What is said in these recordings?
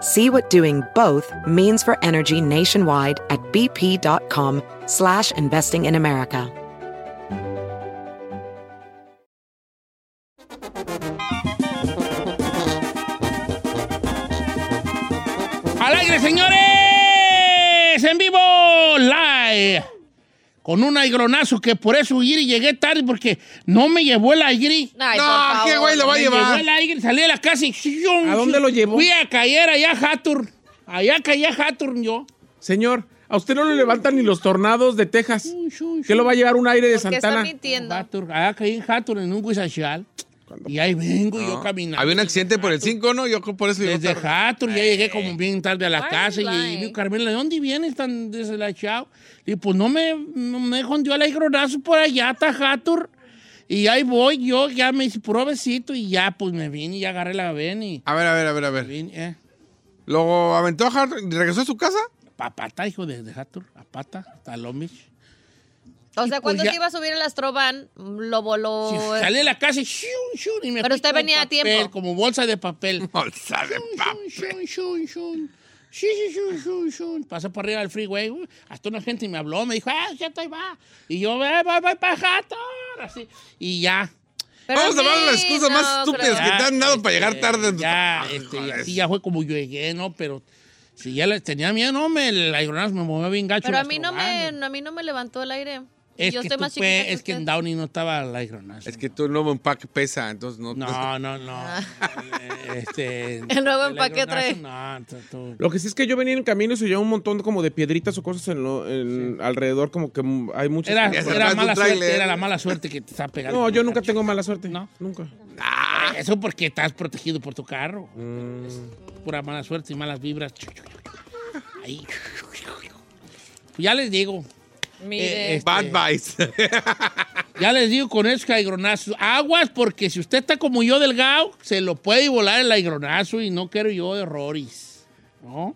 See what doing both means for energy nationwide at bp.com slash investing in America. ¡Al aire, señores! ¡En vivo! ¡Live! Con un aigronazo que por eso Iri llegué tarde porque no me llevó el aire. Ay, No. ¿qué güey lo va a Me llevó llevar? el aire, salí de la casa y... ¿A dónde lo llevó? Fui a caer allá a Hatur. Allá caí a Hatur yo. Señor, a usted no le levantan ni los tornados de Texas. ¿Qué lo va a llevar un aire de ¿Por qué está Santana? mintiendo? Hatur. Allá caí en Hatur en un guisachal. Y ahí vengo yo caminando. Había un accidente por el 5, ¿no? Yo por eso Desde. Hatur, ya llegué como bien tarde a la casa y, digo, Carmela, ¿de dónde vienes tan deslachado? Y pues no me, no me jondió el aigronazo por allá, hasta Hatur. Y ahí voy yo, ya me hice puro besito y ya pues me vine y ya agarré la ven y A ver, a ver, a ver, a ver. vine, eh. ¿Lo aventó a Hart y regresó a su casa? Pa pata, hijo de, de Hatur, a pata, hasta Lomich. O sea, pues cuando ya- se iba a subir el Astrovan, lo voló. Sí, salí de la casa y shun, shun, y me Pero usted como venía a papel, tiempo. Como bolsa de papel. Bolsa de papel. Shun. Sí, sí. Pasé por arriba del freeway. Hasta una gente me habló, me dijo, ah, ya estoy va. Y yo, voy, voy, voy para Hatur. Así. Y ya. Pero Vamos a dar las sí, excusas más estúpidas creo. que te han dado para este, llegar tarde. en tu Ya, trabajo, este, y joder. así ya fue como yo llegué, ¿no? Pero si ya les tenía miedo, no, me, el aeronazo me movió bien gacho. Pero a las mí no me, a mí no me levantó el aire. Es Yo que, estoy tú más fue- chiquita que es que en. Downey no estaba el aeronazo. Es que tu nuevo empaque pesa, entonces no. No, no, no. Ah. Este, El nuevo empaque trae. No, tú- tú- Lo que sí es que yo venía en el camino y se llevaba un montón como de piedritas o cosas en lo- en- alrededor, como que hay muchas. Era, era mala suerte, era la mala suerte que te está pegando. No, yo nunca tengo mala suerte. ¿No? Nunca. Ah, Eso porque estás protegido por tu carro. Mm. Pura mala suerte y malas vibras. Ahí. Ya les digo. Mire. Eh, este, Bad Vice. Ya les digo con esos aigronazos. Aguas, porque si usted está como yo delgado, se lo puede volar el aigronazo y no quiero yo errores. ¿No?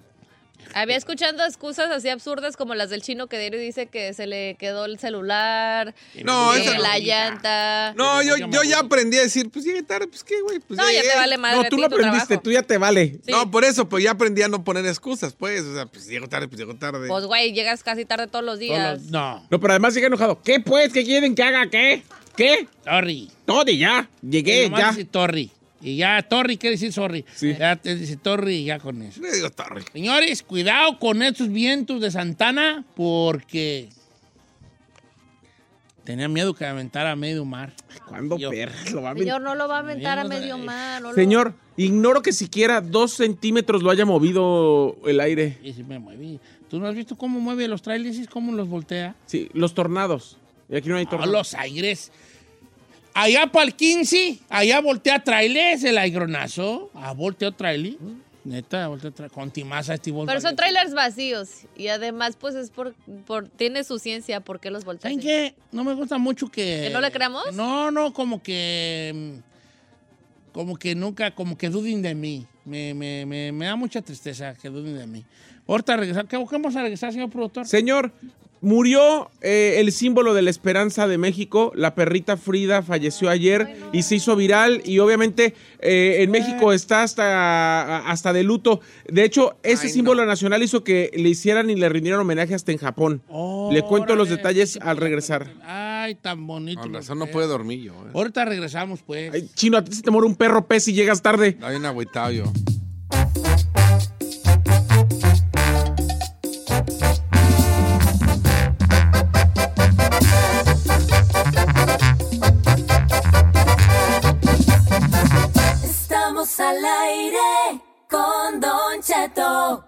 Había escuchando excusas así absurdas como las del chino que diario dice que se le quedó el celular, No, esa la no. llanta. No, yo, yo ya aprendí a decir, pues llegué tarde, pues qué, güey. Pues No, ya te vale madre. No, tú lo aprendiste, trabajo. tú ya te vale. Sí. No, por eso, pues ya aprendí a no poner excusas, pues. O sea, pues llego tarde, pues llego tarde. Pues, güey, llegas casi tarde todos los Todos días. los- No, No, pero además sigue enojado. ¿Qué pues? ¿Qué quieren que haga? ¿Qué? ¿Qué? sorry. Todo y ya. Llegué, ya. Torri. Y ya, Torri quiere decir sorry. Sí. Ya te dice Torri y ya con eso. Le digo tarde. Señores, cuidado con estos vientos de Santana porque tenía miedo que aventara a medio mar. ¿Cuándo Yo- perras lo va a Señor, no lo va a aventar a medio mar. no lo- Señor, ignoro que siquiera dos centímetros lo haya movido el aire. Y sí me moví. ¿Tú no has visto cómo mueve los trailers y cómo los voltea? Sí, los tornados. Y aquí no hay tornados. los aires. Allá para el 15, allá voltea trailers el aigronazo. Ah, volteó trailer. Neta, volteó trailer. Con timaza este Pero son trailers vacíos. Y además, pues es por. por tiene su ciencia. ¿Por qué los volteas? ¿Saben qué? No me gusta mucho que... ¿Que no le creamos? No, no, como que... Como que nunca, como que duden de mí. Me, me, me, me da mucha tristeza que duden de mí. Ahorita regresar. ¿Qué, qué vamos a regresar, señor productor? Señor, murió eh, el símbolo de la esperanza de México. La perrita Frida falleció ayer y se hizo viral. Y obviamente eh, en México está hasta, hasta de luto. De hecho, ese Ay, símbolo nacional hizo que le hicieran y le rindieran homenaje hasta en Japón. le cuento los detalles al regresar. Ay, tan bonito. Con razón no puede dormir yo. eh. Ahorita regresamos, pues. Ay, chino, a ti se te muere un perro pez y llegas tarde. Está bien agüitado yo. Al aire con Don Cheto.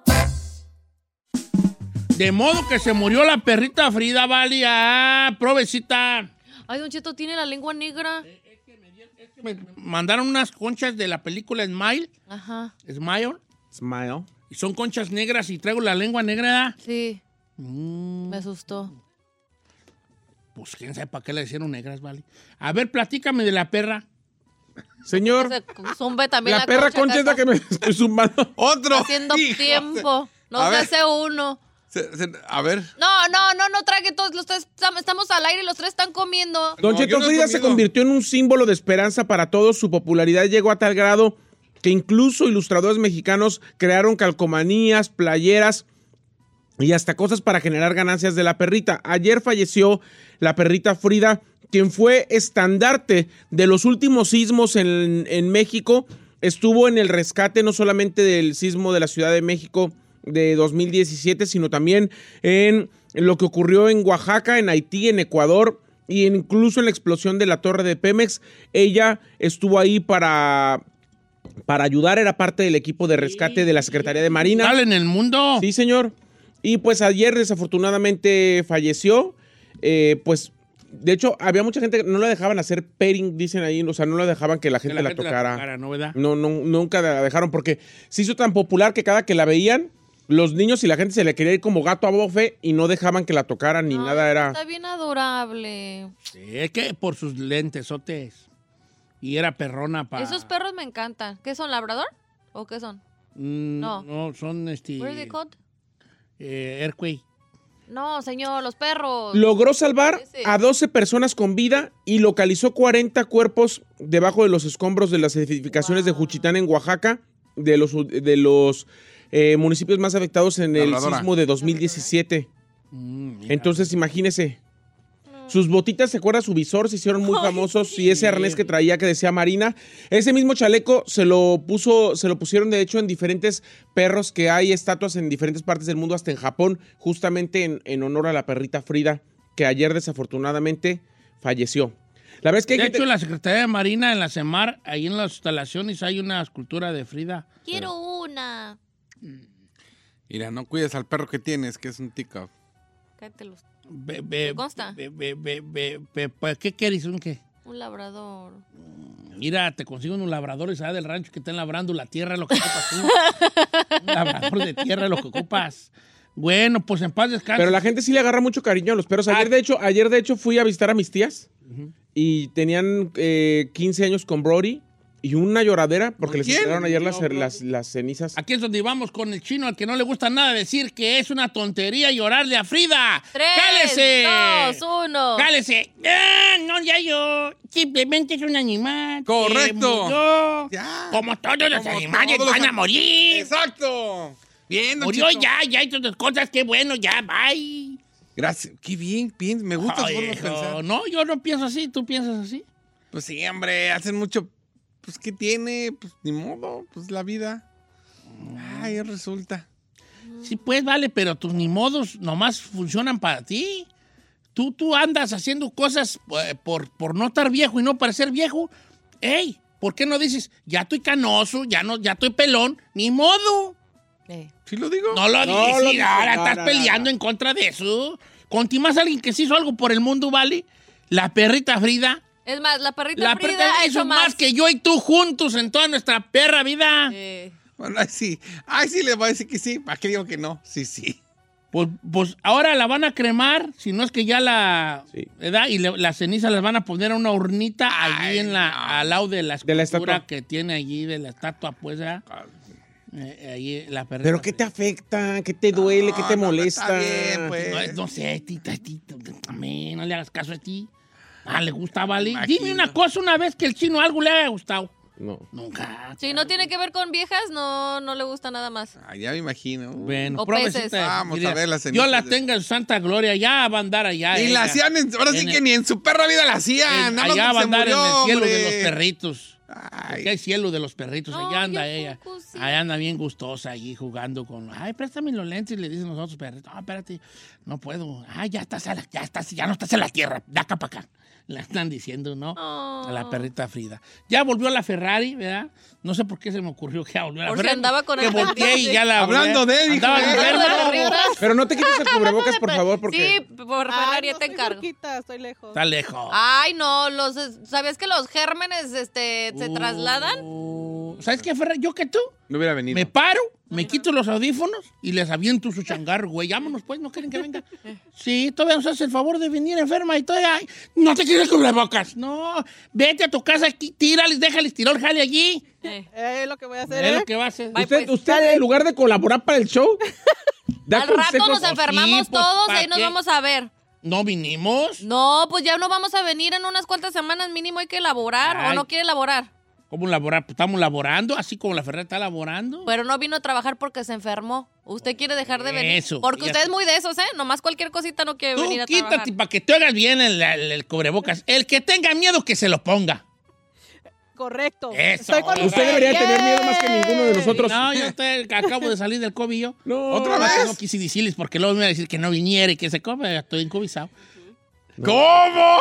De modo que se murió la perrita Frida Valia, ah, provecita. Ay, Don Cheto, tiene la lengua negra. Eh, es que me, mandaron unas conchas de la película Smile. Ajá. Smile. Smile. Y son conchas negras y traigo la lengua negra. Sí. Mm. Me asustó. Pues quién sabe para qué le hicieron negras, vale. A ver, platícame de la perra. Señor, Se zumbe también la perra concha es la ¿acaso? que me estoy zumbando. Otro. Haciendo Hijo, tiempo. A Nos ver. hace uno. se- se- a ver. No, no, no, no trague todos. Los tres tam- estamos al aire y los tres están comiendo. Don No, Cheto no Frida se convirtió en un símbolo de esperanza para todos. Su popularidad llegó a tal grado que incluso ilustradores mexicanos crearon calcomanías, playeras y hasta cosas para generar ganancias de la perrita. Ayer falleció la perrita Frida, quien fue estandarte de los últimos sismos en, en México. Estuvo en el rescate no solamente del sismo de la Ciudad de México de 2017, sino también en lo que ocurrió en Oaxaca, en Haití, en Ecuador y incluso en la explosión de la torre de Pemex. Ella estuvo ahí para, para ayudar, era parte del equipo de rescate de la Secretaría de Marina. Dale en el mundo. Sí, señor. Y pues ayer desafortunadamente falleció. Eh, pues, de hecho, había mucha gente que no la dejaban hacer pairing, dicen ahí. O sea, no la dejaban que la Que gente la, gente tocara. ¿no, verdad? No, no, nunca la dejaron porque se hizo tan popular que cada que la veían, los niños y la gente se le quería ir como gato a bofe y no dejaban que la tocaran ni Ay, nada. Era. Está bien adorable. Sí, es que por sus lentesotes. Y era perrona para. Esos perros me encantan. ¿Qué son, labrador? ¿O qué son? no. No. No, son este. Called? eh, Airquay. No, señor, los perros. Logró salvar a 12 personas con vida y localizó 40 cuerpos debajo de los escombros de las edificaciones de. Juchitán en Oaxaca, de los, de los eh, municipios más afectados en el sismo de 2017. Mm. Entonces, imagínese. Sus botitas, ¿se acuerda? Su visor se hicieron muy famosos y ese arnés que traía que decía Marina. Ese mismo chaleco se lo puso, se lo pusieron de hecho en diferentes perros que hay estatuas en diferentes partes del mundo, hasta en Japón, justamente en, en honor a la perrita Frida, que ayer desafortunadamente falleció. La es que de gente- hecho, la Secretaría de Marina en la CEMAR, ahí en las instalaciones, hay una escultura de Frida. Quiero una. Mira, no cuides al perro que tienes, que es un tico. Cállate los- Ve- ve- ¿Te consta? ¿Qué quieres? ¿Un qué? Un labrador. Mira, te consigo un labrador y del rancho que estén labrando la tierra, lo que ocupas tú. un labrador de tierra, lo que ocupas. Bueno, pues en paz descanse. Pero la gente sí le agarra mucho cariño a los perros. Ayer, Ah. de hecho, ayer de hecho fui a visitar a mis tías y tenían eh, 15 años con Brody y una lloradera porque ¿Con les quién? tiraron ayer las, las, las cenizas. Aquí es donde vamos con el chino al que no le gusta nada decir que es una tontería llorarle a Frida. Tres, ¡Cálese! dos, uno. ¡Cálese! Ah, no, ya yo. Simplemente es un animal. que Correcto. murió. Ya. Como todos los Como animales todos los van a morir. ¡Exacto! Bien, don Murió ya, ya hizo sus cosas. Qué bueno, ya, bye. Gracias. Qué bien, bien. Me gusta su Ay, forma de hijo, pensar. No, yo no pienso así. ¿Tú piensas así? Pues sí, hombre, hacen mucho. Pues, ¿qué tiene? Pues, ni modo. Pues, la vida. Ay, resulta. Sí, pues vale, pero tus ni modos nomás funcionan para ti. Tú, tú andas haciendo cosas eh, por, por no estar viejo y no parecer viejo. ¡Ey! ¿Por qué no dices, ya estoy canoso, ya no, ya estoy pelón? ¡Ni modo! Eh, ¿Sí lo digo? No lo No lo dices, dices, ahora no, estás no, no, peleando no. en contra de eso. Conti más alguien que se hizo algo por el mundo, ¿vale? La perrita Frida. Es más, la perrita La Frida perrita ha hizo hecho más que yo y tú juntos en toda nuestra perra vida. Eh, Bueno, ay, sí. Ay, sí, le voy a decir que sí. ¿Para qué digo que no? Sí, sí. Pues, pues ahora la van a cremar, si no es que ya la. Sí. ¿verdad? Y le- las cenizas las van a poner a una urnita allí Ay, en la, no. al lado de la escultura De la estatua. que tiene allí, de la estatua, pues, ¿verdad? Eh, allí la perrita. ¿Pero qué te afecta? ¿Qué te duele? ¿Qué te No, no, molesta? Está bien, pues. No, no sé, tita, tita, también, no le hagas caso a ti. Ah, le gusta, ¿vale? Imagino. Dime una cosa una vez que el chino algo le haya gustado. No. Nunca. si no tiene que ver con viejas, no, no le gusta nada más. Ay, ya me imagino. Bueno, O peces. Vamos a ver las Yo la de- tenga en santa gloria, ya va a andar allá. y ella. la hacían, en- ahora sí que el- ni en su perra vida la hacían. Nada más allá va a andar en el cielo de los perritos. Ay. Hay cielo de los perritos. No, allá anda ¿y ella. poco sí? Allá anda bien gustosa allí jugando con. Ay, préstame los lentes, le dicen los otros perritos. No, espérate, no puedo. Ay, ya estás, a la- ya estás, ya no estás en la tierra. De acá para acá. Le están diciendo, ¿no? Oh. A la perrita Frida. Ya volvió la Ferrari, ¿verdad? No sé por qué se me ocurrió que ya volvió la Ferrari. andaba con que el volteé y ya la Hablando de, Andaba ¿eh? Pero no te quites el cubrebocas, por favor, porque... Sí, por Ay, Ferrari no te encargo. cerquita, estoy lejos. Está lejos. Ay, no, los ¿sabías que los gérmenes este se Uh, trasladan? ¿Sabes qué, Ferrari? Yo que tú. No hubiera venido. Me paro, me quito los audífonos y les aviento su changarro, güey. Vámonos, pues, ¿no quieren que venga? Sí, todavía nos haces el favor de venir enferma y todavía... ay, no te quieres cubrebocas. No, vete a tu casa aquí, tírales, déjales tirar el jale allí. Eh. Eh, Es lo que voy a hacer, Es ¿eh? lo que va a hacer. Bye, Usted, pues. usted, en lugar de colaborar para el show, da Al rato consejos. nos enfermamos Sí, pues, todos, ¿para ahí nos qué? vamos a ver. ¿No vinimos? No, pues ya no vamos a venir en unas cuantas semanas mínimo hay que elaborar o no quiere elaborar. ¿Cómo laborar? Pues estamos laborando, así como la Ferrari está laborando. Pero no vino a trabajar porque se enfermó. Usted quiere dejar de venir. Eso, Porque usted es muy de esos, ¿eh? Nomás cualquier cosita no quiere Tú venir a quítate trabajar. para que te hagas bien el, el- el cubrebocas. El que tenga miedo que se lo ponga. Correcto. Eso. Estoy con Usted debería tener miedo más que ninguno de nosotros. No, yo te- acabo de salir del COVID yo. No. ¿Otra vez? No quise decirles porque luego me iba a decir que no viniera y que se come. Estoy encubizado. ¿Cómo?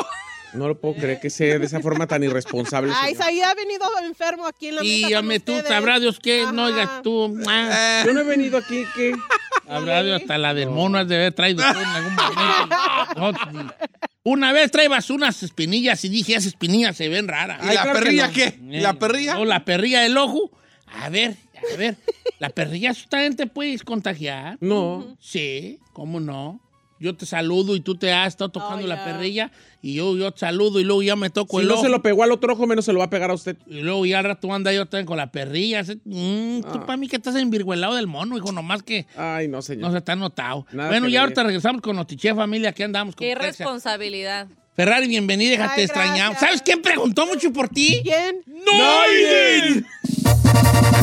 No lo puedo creer que sea de esa forma tan irresponsable. Ay, señor. Isaí ha venido enfermo aquí en la Y mesa con hombre, tú sabrás Dios que no oigas tú. ah, Yo no he venido aquí que... Habrá Dios hasta la del mono has de haber traído tú en algún momento. No, Una vez traibas unas espinillas y dije, esas espinillas se ven raras. ¿Y Ay, la claro que perrilla no. qué? ¿Y la perrilla? O la perrilla del ojo. A ver, a ver. ¿La perrilla también te puedes contagiar? No. Sí, ¿cómo no? Yo te saludo y tú te has estado tocando Oh, la perrilla y yo, yo te saludo y luego ya me toco Si el no ojo. se lo pegó al otro ojo, menos se lo va a pegar a usted. Y luego ya al rato anda yo también con la perrilla. Mm, Tú Ah. para mí que estás envirgüelado del mono, hijo, nomás que Ay, no, señor. no se está notado. Nada bueno, que ya ahorita regresamos con Notiche Familia, aquí andamos. con Qué Texas. irresponsabilidad. Ferrari, bienvenida, déjate Ay, extrañamos. gracias. ¿Sabes quién preguntó mucho por ti? ¿Quién? ¡Noiden! Y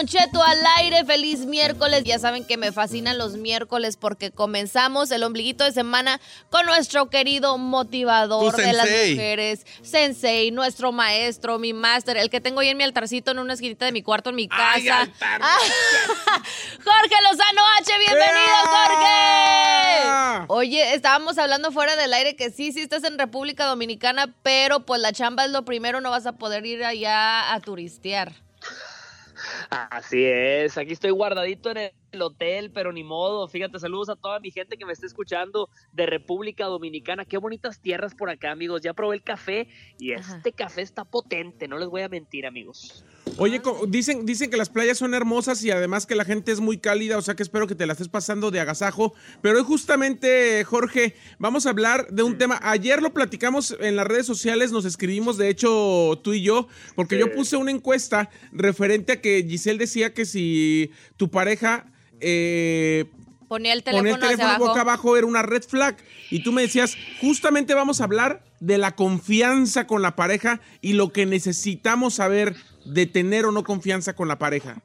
Don Cheto al aire. Feliz miércoles. Ya saben que me fascinan los miércoles porque comenzamos el ombliguito de semana con nuestro querido motivador de las mujeres, Sensei, nuestro maestro, mi máster, el que tengo ahí en mi altarcito en una esquinita de mi cuarto en mi casa. Ay, altar. Ah, Jorge Lozano H, bienvenido. Jorge. Oye, estábamos hablando fuera del aire que sí, sí estás en República Dominicana, pero pues la chamba es lo primero, no vas a poder ir allá a turistear. Así es, aquí estoy guardadito en el el hotel, pero ni modo. Fíjate, saludos a toda mi gente que me está escuchando de República Dominicana. Qué bonitas tierras por acá, amigos. Ya probé el café y este café está potente, no les voy a mentir, amigos. Oye, dicen, dicen que las playas son hermosas y además que la gente es muy cálida, o sea que espero que te la estés pasando de agasajo. Pero hoy justamente, Jorge, vamos a hablar de un tema. Ayer lo platicamos en las redes sociales, nos escribimos, de hecho, tú y yo, porque yo puse una encuesta referente a que Giselle decía que si tu pareja... eh, Ponía el teléfono, Poner el teléfono hacia abajo. boca abajo era una red flag. Y tú me decías, justamente vamos a hablar de la confianza con la pareja y lo que necesitamos saber de tener o no confianza con la pareja.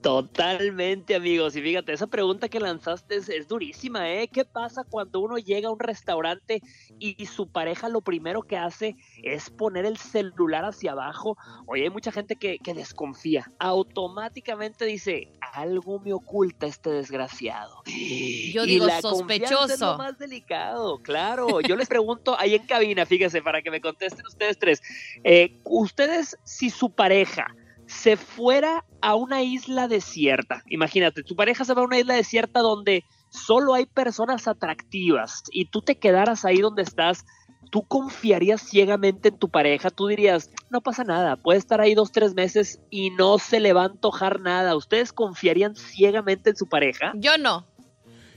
Totalmente, amigos. Y fíjate, esa pregunta que lanzaste es, es durísima, ¿eh? ¿Qué pasa cuando uno llega a un restaurante y, su pareja lo primero que hace es poner el celular hacia abajo? Oye, hay mucha gente que, que desconfía. Automáticamente dice, algo me oculta este desgraciado. Yo Y digo, la confianza es sospechoso. lo más delicado, claro. Yo les pregunto ahí en cabina, fíjense, para que me contesten ustedes tres. Eh, ustedes, si su pareja se fuera a una isla desierta, imagínate, tu pareja se va a una isla desierta donde solo hay personas atractivas y tú te quedaras ahí donde estás, tú confiarías ciegamente en tu pareja, tú dirías, no pasa nada, puede estar ahí dos, tres meses y no se le va a antojar nada. ¿Ustedes confiarían ciegamente en su pareja? Yo no.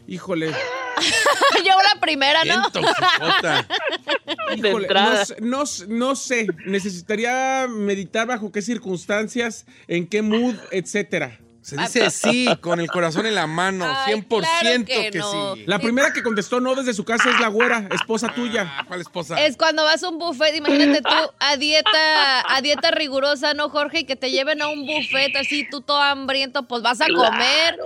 Híjole, Yo la primera, ¿no? híjole, no, sé- no no sé, necesitaría meditar bajo qué circunstancias, en qué mood, etcétera. Se dice sí, con el corazón en la mano, Ay, 100% claro que, que no. sí. La primera que contestó no desde su casa es la güera, esposa tuya. Ah, ¿Cuál esposa? Es cuando vas a un buffet, imagínate tú a dieta, a dieta rigurosa, ¿no, Jorge? Y que te lleven a un buffet así, tú todo hambriento, pues vas a comer.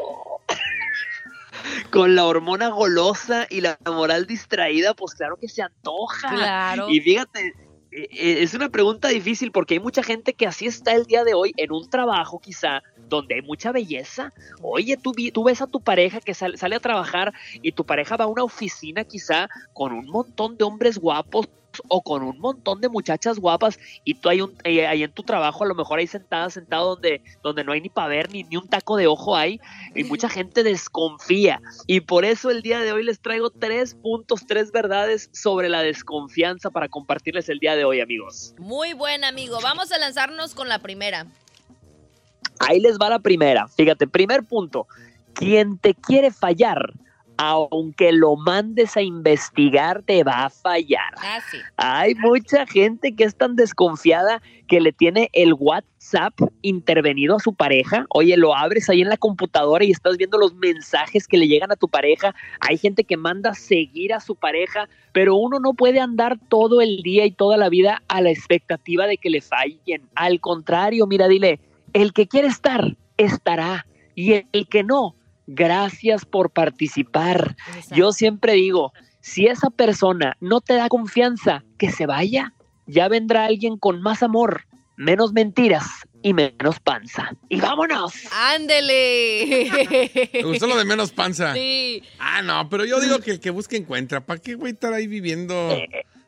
Con la hormona golosa y la moral distraída, pues claro que se antoja. Claro. Y fíjate, eh, eh, es una pregunta difícil porque hay mucha gente que así está el día de hoy en un trabajo quizá donde hay mucha belleza. Oye, tú, tú ves a tu pareja que sal- sale a trabajar y tu pareja va a una oficina quizá con un montón de hombres guapos o con un montón de muchachas guapas y tú ahí, un- eh, ahí en tu trabajo a lo mejor ahí sentada, sentado donde, donde no hay ni para ver ni, ni un taco de ojo hay y mucha gente desconfía y por eso el día de hoy les traigo tres puntos, tres verdades sobre la desconfianza para compartirles el día de hoy amigos. Muy buen amigo. Vamos a lanzarnos con la primera. Ahí les va la primera. Fíjate, primer punto. Quien te quiere fallar, aunque lo mandes a investigar, te va a fallar. Ah, sí. Hay mucha gente que es tan desconfiada que le tiene el WhatsApp intervenido a su pareja. Oye, lo abres ahí en la computadora y estás viendo los mensajes que le llegan a tu pareja. Hay gente que manda seguir a su pareja, pero uno no puede andar todo el día y toda la vida a la expectativa de que le fallen. Al contrario, mira, dile, el que quiere estar, estará. Y el que no, gracias por participar. Yo siempre digo, si esa persona no te da confianza, que se vaya. Ya vendrá alguien con más amor, menos mentiras y menos panza. Y vámonos. Ándele. Me gustó lo de menos panza. Sí. Ah, no, pero yo digo que el que busca encuentra. ¿Para qué, güey, estar ahí viviendo?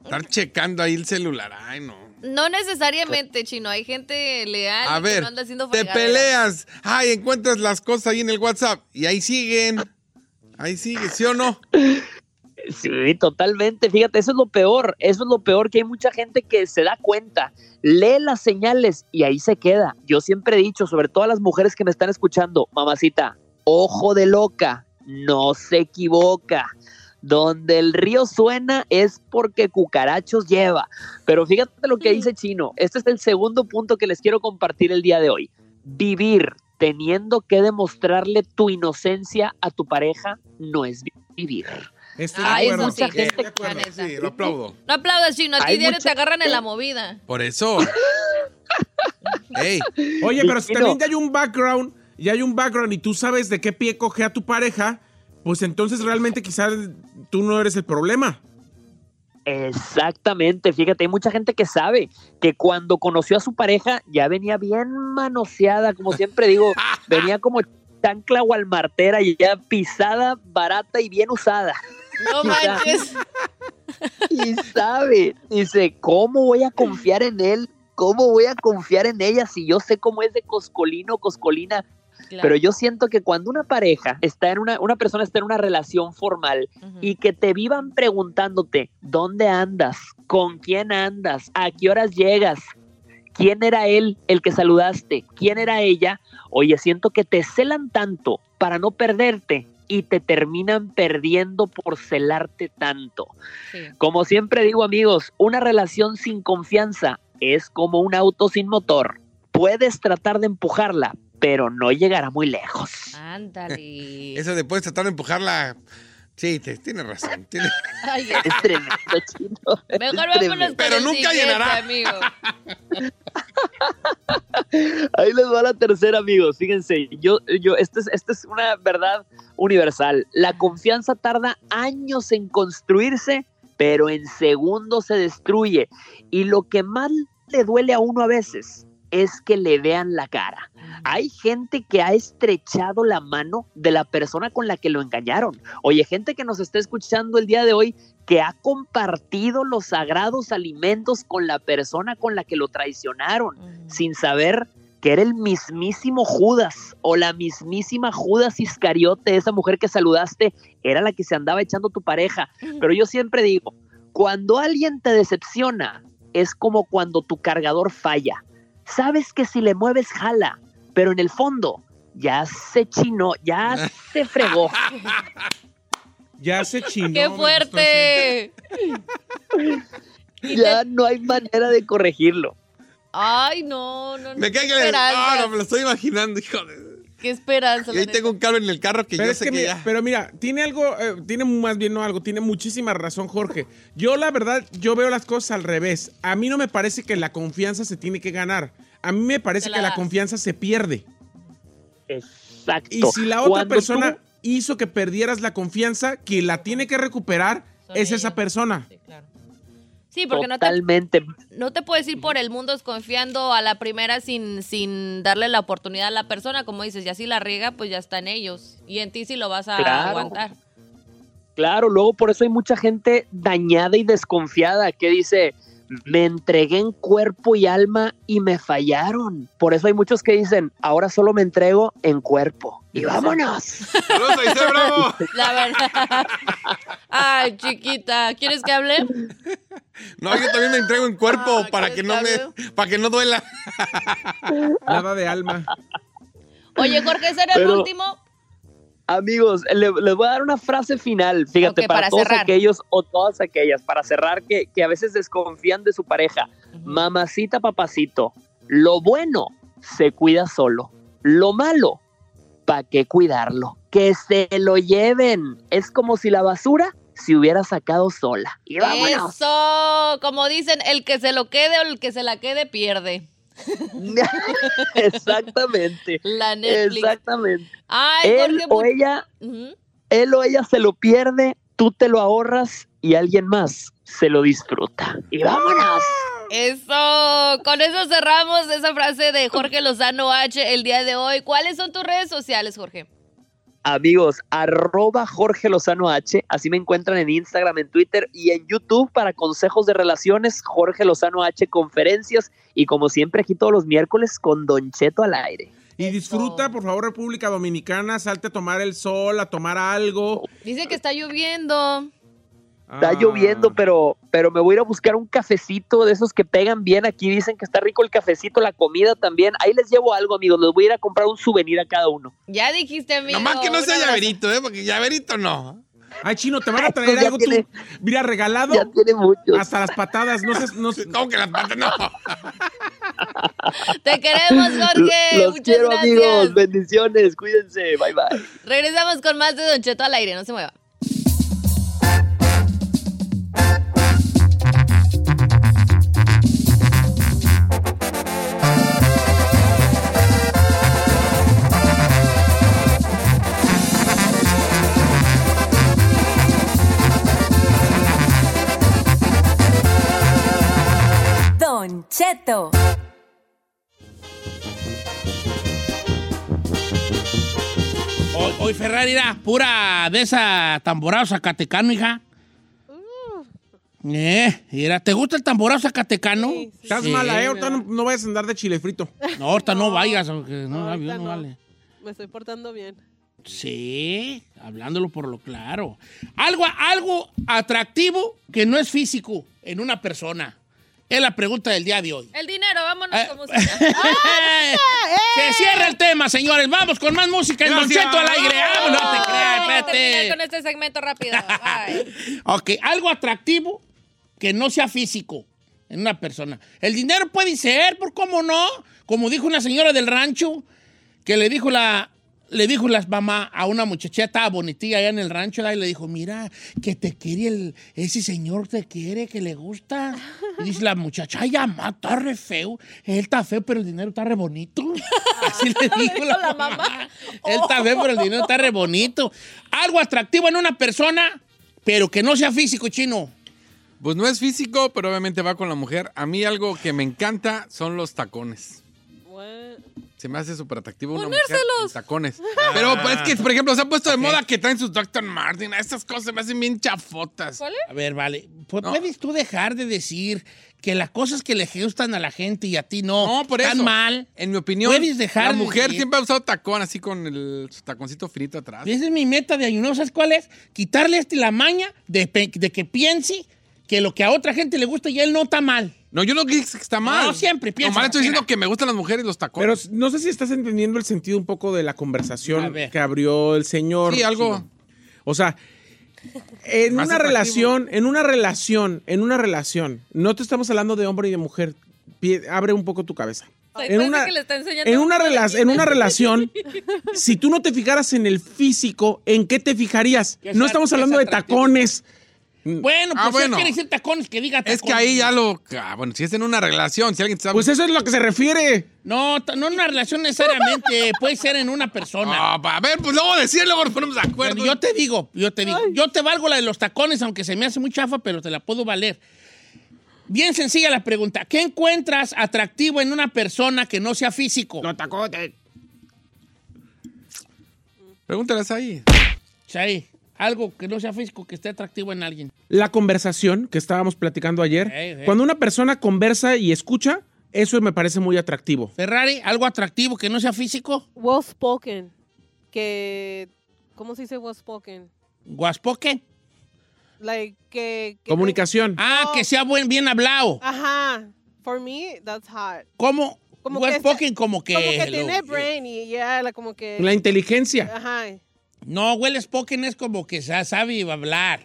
Estar checando ahí el celular. Ay, no. No necesariamente, chino. Hay gente leal A y que ver, no anda haciendo te peleas. Ay, encuentras las cosas ahí en el WhatsApp. Y ahí siguen. Ahí sigue, ¿sí o no? Sí, totalmente. Fíjate, eso es lo peor. Eso es lo peor que hay mucha gente que se da cuenta, lee las señales y ahí se queda. Yo siempre he dicho, sobre todo a las mujeres que me están escuchando, mamacita, ojo de loca, no se equivoca. Donde el río suena es porque cucarachos lleva. Pero fíjate lo que dice Chino. Este es el segundo punto que les quiero compartir el día de hoy. Vivir teniendo que demostrarle tu inocencia a tu pareja no es vivir. Estoy Ah, de eso acuerdo. sí. Estoy de La acuerdo, neta. Sí, lo aplaudo. No aplaudas, chino. A ti diario mucha te agarran en la movida. Por eso. Ey, Oye, pero si también ya hay un background, ya hay un background y tú sabes de qué pie coge a tu pareja, pues entonces realmente quizás tú no eres el problema. Exactamente, fíjate, hay mucha gente que sabe que cuando conoció a su pareja ya venía bien manoseada, como siempre digo, venía como chancla gualmartera y ya pisada, barata y bien usada. No manches. Y sabe, dice, ¿cómo voy a confiar en él? ¿Cómo voy a confiar en ella si yo sé cómo es de coscolino o coscolina? Claro. Pero yo siento que cuando una pareja está en una, una persona está en una relación formal y que te vivan preguntándote dónde andas, con quién andas, a qué horas llegas, quién era él el que saludaste, quién era ella, oye, siento que te celan tanto para no perderte y te terminan perdiendo por celarte tanto. Sí. Como siempre digo amigos, una relación sin confianza es como un auto sin motor. Puedes tratar de empujarla, pero no llegará muy lejos. Ándale. Eso de puedes tratar de empujarla. Sí, te- tienes razón. tiene- Ay, Es tremendo, chino. es Mejor tremendo. vámonos con Pero nunca llenará. amigo. Ahí les va la tercera, amigos. Fíjense, yo, yo, esta es, esta es una verdad universal. La confianza tarda años en construirse, pero en segundos se destruye. Y lo que más le duele a uno a veces es que le vean la cara. Hay gente que ha estrechado la mano de la persona con la que lo engañaron. Oye, gente que nos está escuchando el día de hoy que ha compartido los sagrados alimentos con la persona con la que lo traicionaron sin saber que era el mismísimo Judas o la mismísima Judas Iscariote, esa mujer que saludaste, era la que se andaba echando tu pareja. Pero yo siempre digo, cuando alguien te decepciona, es como cuando tu cargador falla. Sabes que si le mueves jala, pero en el fondo ya se chinó, ya se fregó. Ya se chinó. ¡Qué fuerte! Y Ya no hay manera de corregirlo. Ay, no, no, no. Me cae que le... esperanza. Ah, no, me lo estoy imaginando, hijo de... Qué esperanza. Y ahí tengo un cable en el carro que Pero yo es sé que, que, mira, ya... pero mira, tiene algo, eh, tiene más bien no algo, tiene muchísima razón Jorge. Yo la verdad, yo veo las cosas al revés. A mí no me parece que la confianza se tiene que ganar. A mí me parece la que la confianza se pierde. Exacto. Y si la otra Cuando persona tú- hizo que perdieras la confianza, quien la tiene que recuperar Son es esa persona. Sí, claro. Sí, porque no te, no te puedes ir por el mundo desconfiando a la primera sin, sin darle la oportunidad a la persona, como dices, y así la riega, pues ya está en ellos. Y en ti sí lo vas a Claro. aguantar. Claro, luego por eso hay mucha gente dañada y desconfiada que dice, me entregué en cuerpo y alma y me fallaron. Por eso hay muchos que dicen, ahora solo me entrego en cuerpo. Y vámonos. ¡Saludos a Isabel Bravo! La verdad. Ay, chiquita, ¿quieres que hable? No, yo también me entrego en cuerpo Ah, para ¿qué que no me... Para que no duela. Nada de alma. Oye, Jorge, ¿ese era el último? Amigos, le- les voy a dar una frase final, fíjate, para, para todos cerrar. aquellos o todas aquellas, para cerrar, que, que a veces desconfían de su pareja. Mamacita, papacito, lo bueno se cuida solo, lo malo, ¿para qué cuidarlo? Que se lo lleven. Es como si la basura se hubiera sacado sola. Y vámonos. Eso, como dicen, el que se lo quede o el que se la quede pierde. Exactamente. La Netflix. Exactamente. Ay, él o ella, él o ella se lo pierde, tú te lo ahorras y alguien más se lo disfruta. Y vámonos. Eso, con eso cerramos esa frase de Jorge Lozano H el día de hoy. ¿Cuáles son tus redes sociales, Jorge? Amigos, arroba Jorge Lozano H, así me encuentran en Instagram, en Twitter y en YouTube para consejos de relaciones, Jorge Lozano H conferencias y como siempre aquí todos los miércoles con Don Cheto al aire. Y disfruta, por favor, República Dominicana, salte a tomar el sol, a tomar algo. Dice que está lloviendo. Está Ah. lloviendo, pero, pero me voy a ir a buscar un cafecito de esos que pegan bien. Aquí dicen que está rico el cafecito, la comida también. Ahí les llevo algo, amigos. Les voy a ir a comprar un souvenir a cada uno. Ya dijiste, amigo. Nomás que no sea llaverito, ¿eh? Porque llaverito no. Ay, chino, te van a traer algo tiene- tú. Mira, regalado Ya tiene muchos. hasta las patadas. No sé, no sé- ¿Cómo que las patas no? Te queremos, Jorge. Los Muchas quiero, gracias. amigos. Bendiciones. Cuídense. Bye, bye. Regresamos con más de Don Cheto al aire. No se mueva. Cheto. Hoy, hoy Ferrari era pura de esa tamborado zacatecano, hija. Eh, mira, ¿te gusta el tamborado zacatecano? Sí, Estás Sí, mala, ¿eh? Ahorita no, no vayas a andar de chile frito. No, ahorita no vayas, porque no no. vale. Me estoy portando bien. Sí, hablándolo por lo claro. Algo, algo atractivo que no es físico en una persona. Es la pregunta del día de hoy. El dinero, vámonos Eh, con música. Se cierra el tema, señores. Vamos con más música en. Cheto al aire. Ah, no te creas, espérate. con este segmento rápido. Bye. Ok, algo atractivo que no sea físico en una persona. El dinero puede ser, ¿por cómo no? Como dijo una señora del rancho, que le dijo la, le dijo la mamá a una muchachita bonitilla allá en el rancho, ¿verdad? y le dijo, mira, que te quiere el, ese señor te quiere, que le gusta. Y dice la muchacha, ay, mamá, está re feo. Él está feo, pero el dinero está re bonito. Así le dijo la, la mamá. mamá. Él está feo, pero el dinero está re bonito. Algo atractivo en una persona, pero que no sea físico, chino. Pues no es físico, pero obviamente va con la mujer. A mí algo que me encanta son los tacones. What? Se me hace súper atractivo una mujer en tacones. Pero pues, es que, por ejemplo, se ha puesto de moda que traen sus Dr. Martin. Estas cosas se me hacen bien chafotas. ¿Cuál A ver, vale. ¿Pu- No. ¿Puedes tú dejar de decir que las cosas que le gustan a la gente y a ti no, No, por están eso. mal? En mi opinión, Puedes dejar la de mujer decir- siempre ha usado tacón así con el su taconcito finito atrás. Esa es mi meta de nuevo. ¿Sabes cuál es? Quitarle este la maña de, pe- de que piense que lo que a otra gente le gusta y a él no está mal. No, yo no dije que está mal. No, siempre piensa Nomás estoy diciendo que me gustan las mujeres los Pero tacones. no sé si estás entendiendo el sentido un poco de la conversación ver. que abrió el señor. Sí, algo. Chino. O sea, en Más una atractivo. relación, en una relación, en una relación, no te estamos hablando de hombre y de mujer. Pie- abre un poco tu cabeza. En una, que le está enseñando en, una en relación, si tú no te fijaras en el físico, ¿en qué te fijarías? Que No estamos hablando de tacones. Bueno, Ah, pues bueno. él quiere decir tacones que diga tacones. Es que ahí ya lo. ah, bueno, si es en una relación, si alguien te está. Pues eso es lo que se refiere. No, no en una relación necesariamente. puede ser en una persona. Ah, a ver, pues luego decirlo, luego nos ponemos de acuerdo. Bueno, yo te digo, yo te digo, yo te valgo la de los tacones, aunque se me hace muy chafa, pero te la puedo valer. Bien sencilla la pregunta. ¿Qué encuentras atractivo en una persona que no sea físico? No, tacones. Pregúntalas ahí. Sí, algo que no sea físico, que esté atractivo en alguien. La conversación que estábamos platicando ayer, cuando una persona conversa y escucha, eso me parece muy atractivo. Ferrari, algo atractivo que no sea físico. Well spoken. Que. ¿Cómo se dice well spoken? Guaspoque. Like, que. que Comunicación. Ah, No. que sea buen, bien hablado. Ajá. For me, that's hot. ¿Cómo? Como que Guaspoque como que... Como que tiene brain y ya, la- como que. La inteligencia. Ajá. No, well spoken es como que sa- sabe hablar.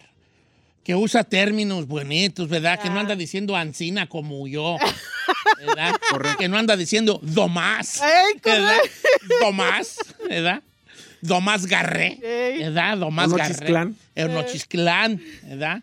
Que usa términos bonitos, ¿verdad? Que no anda diciendo ancina como yo. ¿Verdad? Que no anda diciendo domás. ¿Verdad? correcto. Domás, ¿verdad? Domás Garré, Ey. ¿verdad? Domás Garré. Nochistlán. El Nochistlán, ¿verdad?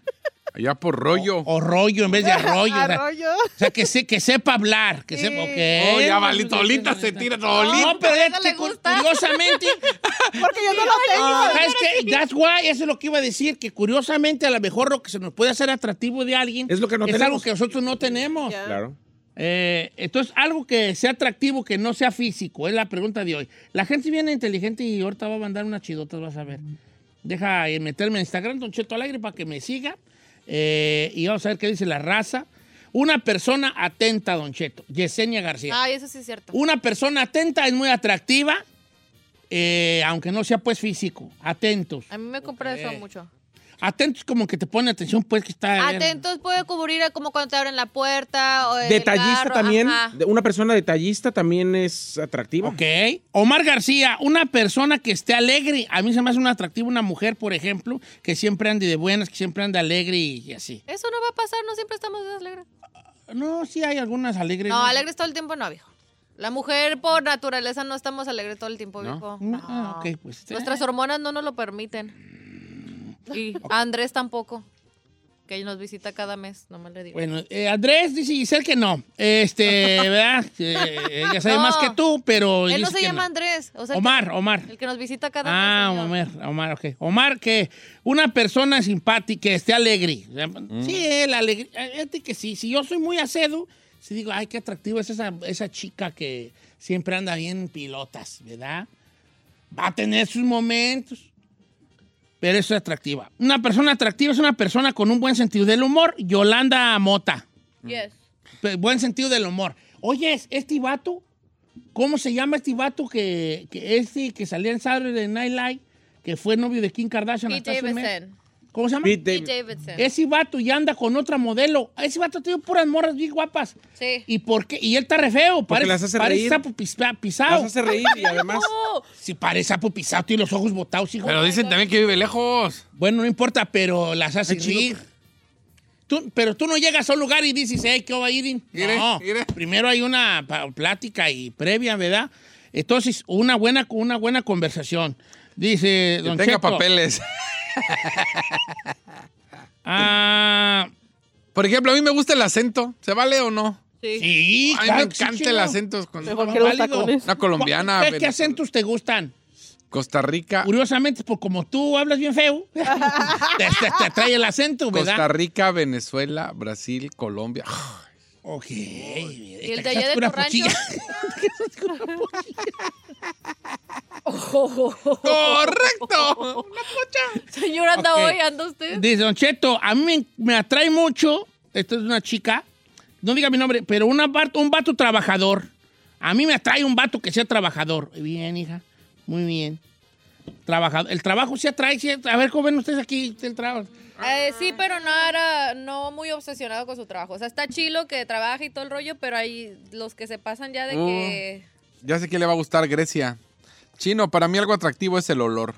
Allá por rollo. O rollo en vez de arroyo. Arroyo. O sea, que, se, que sepa hablar, que Sí. sepa, ok. Oh, ya vale, Tolita se tira, Tolita. No, pero es que curiosamente, Porque yo no lo tengo. ¿sabes qué? That's why, eso es lo que iba a decir, que curiosamente a lo mejor lo que se nos puede hacer atractivo de alguien Es lo que no es tenemos. algo que nosotros no tenemos. Claro. Eh, entonces, algo que sea atractivo, que no sea físico, es la pregunta de hoy. La gente viene inteligente y ahorita va a mandar unas chidotas, vas a ver. Deja eh, meterme en Instagram, Don Cheto Alegre, para que me siga. Eh, y vamos a ver qué dice la raza. Una persona atenta, Don Cheto. Yesenia García. Ay, eso sí es cierto. Una persona atenta es muy atractiva, eh, aunque no sea pues físico. Atentos. A mí me compra eso mucho. Atentos como que te pone atención, pues que está... Atentos puede cubrir como cuando te abren la puerta o el Detallista carro, también. ajá. Una persona detallista también es atractiva. Ok. Omar García, una persona que esté alegre. A mí se me hace una atractiva una mujer, por ejemplo, que siempre ande de buenas, que siempre ande alegre y, así. Eso no va a pasar, no siempre estamos alegres. No, sí hay algunas alegres. No, alegres todo el tiempo no, viejo. La mujer por naturaleza no estamos alegres todo el tiempo, viejo. No, No. ah, ok, pues. Nuestras hormonas no nos lo permiten. Y Andrés tampoco. Que nos visita cada mes, no me le digo. Bueno, eh, Andrés dice Giselle que no. Este, ¿verdad? Eh, ella sabe No. más que tú, pero. Él no dice se que llama Andrés. O sea, Omar, Omar. El que nos visita cada Ah, mes. señor. Omar, Omar, ok. Omar, que una persona simpática, que esté alegre. Sí, la alegría. Fíjate que sí, si yo soy muy acedo, si digo, ay, qué atractivo es esa, esa chica que siempre anda bien en pilotas, ¿verdad? Va a tener sus momentos, pero eso es atractiva. Una persona atractiva es una persona con un buen sentido del humor. Yolanda Mota. Yes. Buen sentido del humor. Oye, este vato ¿Cómo se llama este vato que, que este que salía en Saturday Night Live, que fue novio de Kim Kardashian? Pete? Davidson. ¿Cómo se llama? Pete Pete Davidson. Ese vato ya anda con otra modelo. Ese vato tiene puras morras bien guapas. Sí. ¿Y por qué? Y él está re feo. Parece, las hace parece reír. sapo pisa- pisado. Las hace reír y además. Si parece sapo pisado, tiene los ojos botados, hijo. Pero dicen también que vive lejos. Bueno, no importa, pero las hace reír. Tú- pero tú no llegas a un lugar y dices, hey, ¿qué va a ir? No, mire. primero hay una plática y previa, ¿verdad? Entonces, una buena, una buena conversación. Dice, Que don tenga Cheto, papeles. Ah, Por ejemplo, a mí me gusta el acento. ¿Se vale o no? Sí. sí, A mí me sí, encanta el acento. Con Mejor que los válido. tacones. una colombiana. ¿Qué, qué acentos te gustan? Costa Rica. Curiosamente, pues como tú hablas bien feo, te, te- te atrae el acento, ¿verdad? Costa Rica, Venezuela, Brasil, Colombia. Ok. ¿Y el de allá de tu rancho? ¡Correcto! Señor, anda hoy, anda usted. Dice Don Cheto, a mí me, me atrae mucho, esto es una chica, no diga mi nombre, pero una un vato trabajador. A mí me atrae un vato que sea trabajador. Bien, hija, muy bien. Trabajador. El trabajo se atrae, a ver cómo ven ustedes aquí el trabajo. Eh, sí, pero no era no muy obsesionado con su trabajo. O sea, está chilo que trabaja y todo el rollo, pero hay los que se pasan ya de Uh. que... Ya sé que le va a gustar Grecia. Chino, para mí algo atractivo es el olor.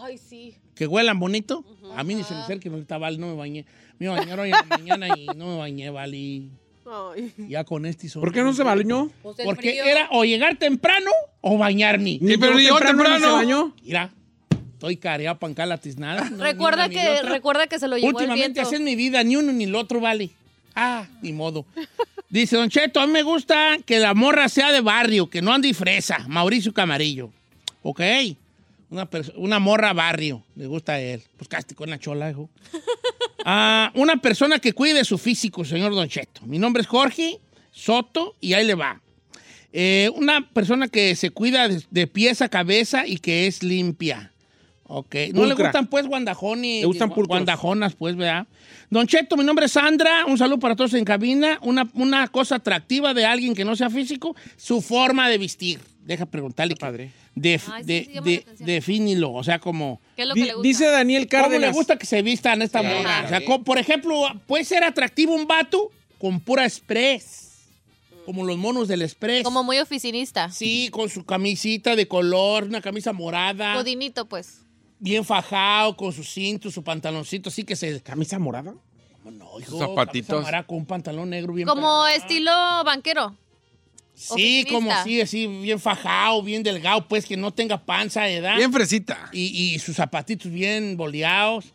Ay, sí. Que huelan bonito. A mí ni se me acerque, no está vale, no me bañé. Me iba a bañar hoy en la mañana y no me bañé, vale. Ay. Ya con este son. ¿Por qué no se bañó? Pues el Porque frío. era o llegar temprano o bañarme. Sí, pero llegó ni temprano. se bañó. Mira, estoy careado para acá la tiznada. No, Recuerda que, recuerda que se lo llevó el Últimamente viento. así en mi vida, ni uno ni el otro vale. Ah, ni modo. Dice Don Cheto, a mí me gusta que la morra sea de barrio, que no ande fresa. Mauricio Camarillo. Ok. Una, una morra barrio. Le gusta a él. Pues caste con la chola, hijo. Ah, una persona que cuide su físico, señor Don Cheto. Mi nombre es Jorge Soto y ahí le va. Eh, una persona que se cuida de, de pies a cabeza y que es limpia. Ok. No le gustan, pues, guandajones. Le gustan pulcros. Guandajonas, pues, ¿verdad? Don Cheto, mi nombre es Sandra. Un saludo para todos en cabina. Una, una cosa atractiva de alguien que no sea físico, su forma de vestir. Deja preguntarle. Padre. De, Ay, sí, sí, de- defínilo. O sea, como... ¿Qué es lo Di- que le gusta? dice Daniel ¿Cómo Cárdenas. le gusta que se vistan esta Sí? O sea, por ejemplo, puede ser atractivo un vato con pura express. Como los monos del express. Como muy oficinista. Sí, con su camisita de color, una camisa morada, Godinito, pues. Bien fajado, con su cinto, su pantaloncito, así que se... ¿Camisa morada? No, hijo, Zapatitos. camisa con un pantalón negro bien Como estilo banquero. Sí, oficinista. como así, así, bien fajado, bien delgado, pues que no tenga panza, ¿edad? Bien fresita. Y, y sus zapatitos bien boleados.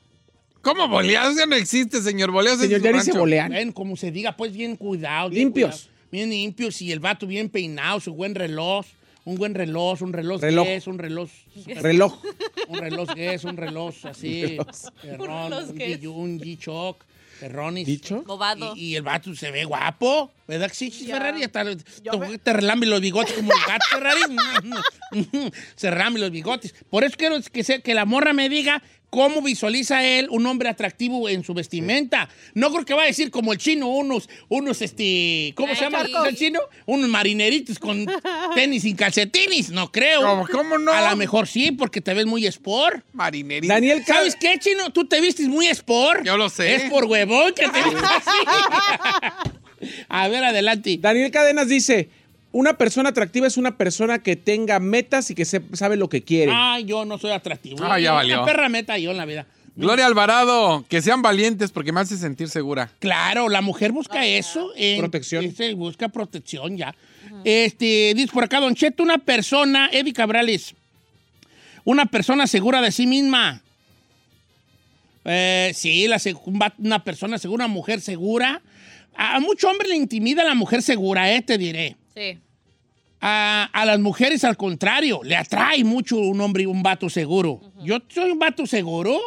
¿Cómo boleados? Ya no existe, señor. Boleados Señor, ya dice. Ven, como se diga, pues bien cuidados. bien Limpios. cuidados, Bien limpios y el vato bien peinado, su buen reloj. Un buen reloj, un reloj, Reloj. Guess, un reloj, Reloj. un reloj Guess, un reloj así, perrón, reloj un. G- un G-Shock, perronis. ¿Dicho? Bobado. Y, y el vato se ve guapo, ¿verdad que sí, Ya. Ferrari? Hasta me- te relambe los bigotes como el gato Ferrari. se relambe los bigotes. Por eso quiero que, se- que la morra me diga cómo visualiza él un hombre atractivo en su vestimenta. No creo que va a decir como el chino, unos, unos, este, ¿cómo Ay, se llama el chino? Unos marineritos con tenis sin calcetines. No creo. ¿Cómo, cómo no? A lo mejor sí, porque te ves muy sport. Marinerita. Daniel ¿Sabes qué, chino? Tú te vistes muy sport. Yo lo sé. Es por huevón que te vistes así. A ver, adelante. Daniel Cadenas dice, una persona atractiva es una persona que tenga metas y que se- sabe lo que quiere. Ay, yo no soy atractivo. Ah, ya Una valió. perra meta yo en la vida. Gloria Alvarado, que sean valientes porque me hace sentir segura. Claro, la mujer busca eso. en- Protección. ese, busca protección ya. Este, dice por acá, Don Cheto, una persona, Eddie Cabrales, una persona segura de sí misma. Eh, sí, la una persona segura, una mujer segura. A, a mucho hombre le intimida la mujer segura, eh, te diré. Sí. A, a las mujeres, al contrario, le atrae mucho un hombre, un vato seguro. Yo soy un vato seguro.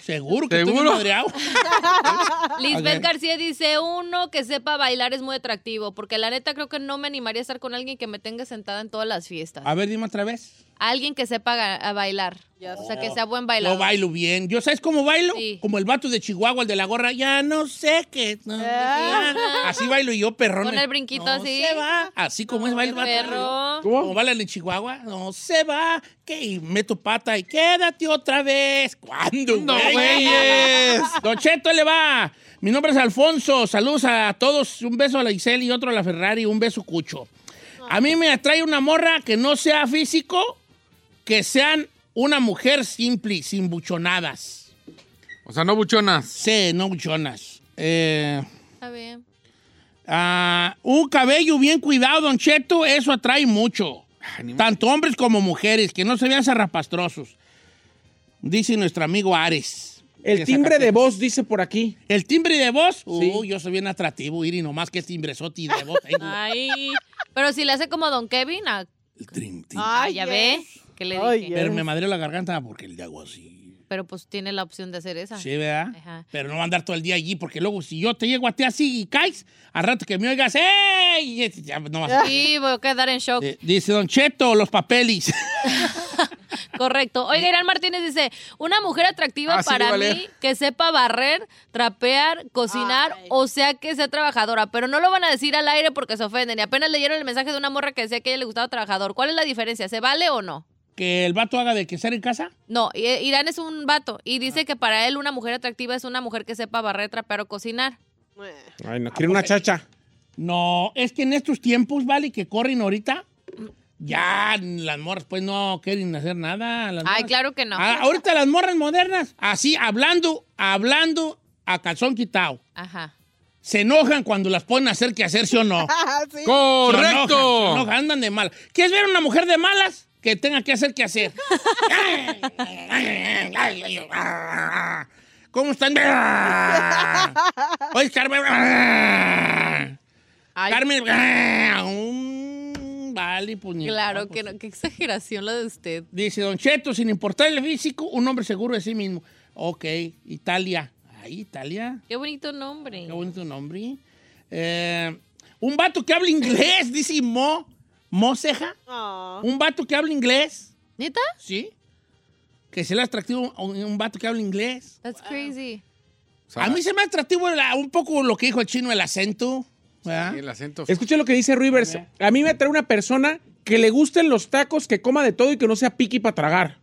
Seguro que estoy ¿Seguro? madreado. Lisbeth. García dice, uno que sepa bailar es muy atractivo, porque la neta creo que no me animaría a estar con alguien que me tenga sentada en todas las fiestas. A ver, dime otra vez. Alguien que sepa a bailar. O sea, que sea buen bailador. Yo bailo bien. ¿Yo sabes cómo bailo? Sí. Como el vato de Chihuahua, el de la gorra. Ya no sé qué. no, ya. Así bailo yo, perrón. Con el brinquito No así. se va. Así como es bailo. Perro. Como bailan en Chihuahua. No se va. Que y meto pata y quédate otra vez. ¿Cuándo, ¡No, güey? güeyes! Don Cheto, le va. Mi nombre es Alfonso. Saludos a todos. Un beso a la Isel y otro a la Ferrari. Un beso cucho. A mí me atrae una morra que no sea físico, que sean una mujer simple, sin buchonadas. O sea, no buchonas. Sí, no buchonas. Eh, Está bien. ah, un cabello bien cuidado, Don Cheto, eso atrae mucho. Tanto hombres como mujeres, que no se vean zarrapastrosos. Dice nuestro amigo Ares. El timbre de voz dice por aquí. ¿El timbre de voz? Sí. Uy, yo soy bien atractivo, Iri, nomás que timbrezote de voz. Ay. Pero si le hace como Don Kevin, ah, El trim, trim. ah, Ay, ya yes. ve. Que le Ay, dije. Pero me madreo la garganta porque le hago así. Pero pues tiene la opción de hacer esa. Sí, ¿verdad? Ajá. Pero no va a andar todo el día allí, porque luego si yo te llego a ti así y caes, al rato que me oigas, ¡ey! Ya no vas a- Sí, voy a quedar en shock. Eh, Dice Don Cheto, los papeles. Correcto. Oiga, Irán Martínez dice, una mujer atractiva Ah, sí, para a mí que sepa barrer, trapear, cocinar, o sea que sea trabajadora. Pero no lo van a decir al aire porque se ofenden. Y apenas leyeron el mensaje de una morra que decía que a ella le gustaba trabajador. ¿Cuál es la diferencia? ¿Se vale o no? Que el vato haga de que ser en casa. No, Irán es un vato y dice que para él una mujer atractiva es una mujer que sepa barrer, trapear o cocinar. Ay, no, quiere una chacha. No, es que en estos tiempos, ¿vale? Que corren ahorita, ya las morras pues no quieren hacer nada. las Ay, morras. claro que no. Ah, ahorita las morras modernas, así, hablando, hablando a calzón quitado. Ajá. Se enojan cuando las ponen a hacer que hacer, ¿sí o no? Ah, sí. Se enojan, se ¡Correcto! enojan, andan de mal. ¿Quieres ver a una mujer de malas? Que tenga que hacer que hacer. ¿Cómo están? Oye, Carmen. Ay, Carmen. Mm, Vale, ni claro que pues. no. Qué exageración lo de usted. Dice Don Cheto, sin importar el físico, un hombre seguro de sí mismo. Ok, Italia. Ay, Italia. Qué bonito nombre. Qué bonito nombre. Eh, un vato que habla inglés, dice Mo. Mo Ceja. Ah. Un vato que habla inglés. ¿Neta? ¿Sí? Que se le atractivo a un, un vato que habla inglés. That's crazy. O sea, A mí se me atractivo la- un poco lo que dijo el chino, el acento. ¿verdad? sí, el acento. Escucha lo que dice Rivers. A mí me atrae una persona que le gusten los tacos, que coma de todo y que no sea piqui para tragar.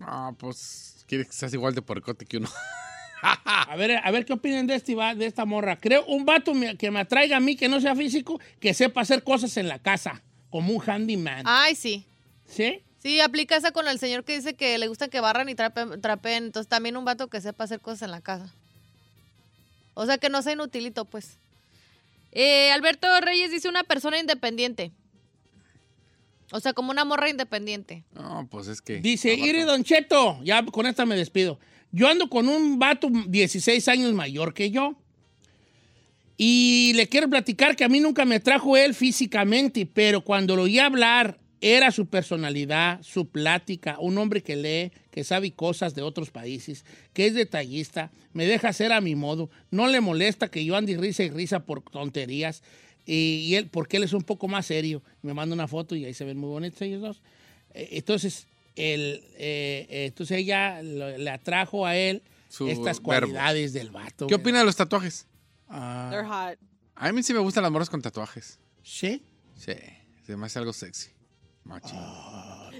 Ah, pues quiere que seas igual de porcote que uno. A ver, a ver qué opinan de, este, de esta morra. Creo un vato que me atraiga a mí, que no sea físico, que sepa hacer cosas en la casa, como un handyman. Ay, sí. ¿Sí? Sí, aplica esa con el señor que dice que le gusta que barran y trapen, trapeen. Entonces también un vato que sepa hacer cosas en la casa. O sea, que no sea inutilito, pues. Eh, Alberto Reyes dice una persona independiente. O sea, como una morra independiente. No, pues es que. Dice, Iri Don Cheto, ya con esta me despido. Yo ando con un vato 16 años mayor que yo. Y le quiero platicar que a mí nunca me trajo él físicamente, pero cuando lo oí hablar, era su personalidad, su plática, un hombre que lee, que sabe cosas de otros países, que es detallista, me deja hacer a mi modo, no le molesta que yo ande risa y risa por tonterías, y, y él, porque él es un poco más serio. Me manda una foto y ahí se ven muy bonitos ellos dos. Eh, Entonces, él, eh, eh, entonces ella lo- le atrajo a él Su estas verbo. cualidades del vato. ¿Qué opina de los tatuajes? Ah, They're hot. A mí sí me gustan las morras con tatuajes. ¿Sí? Sí, se me hace algo sexy. Machín.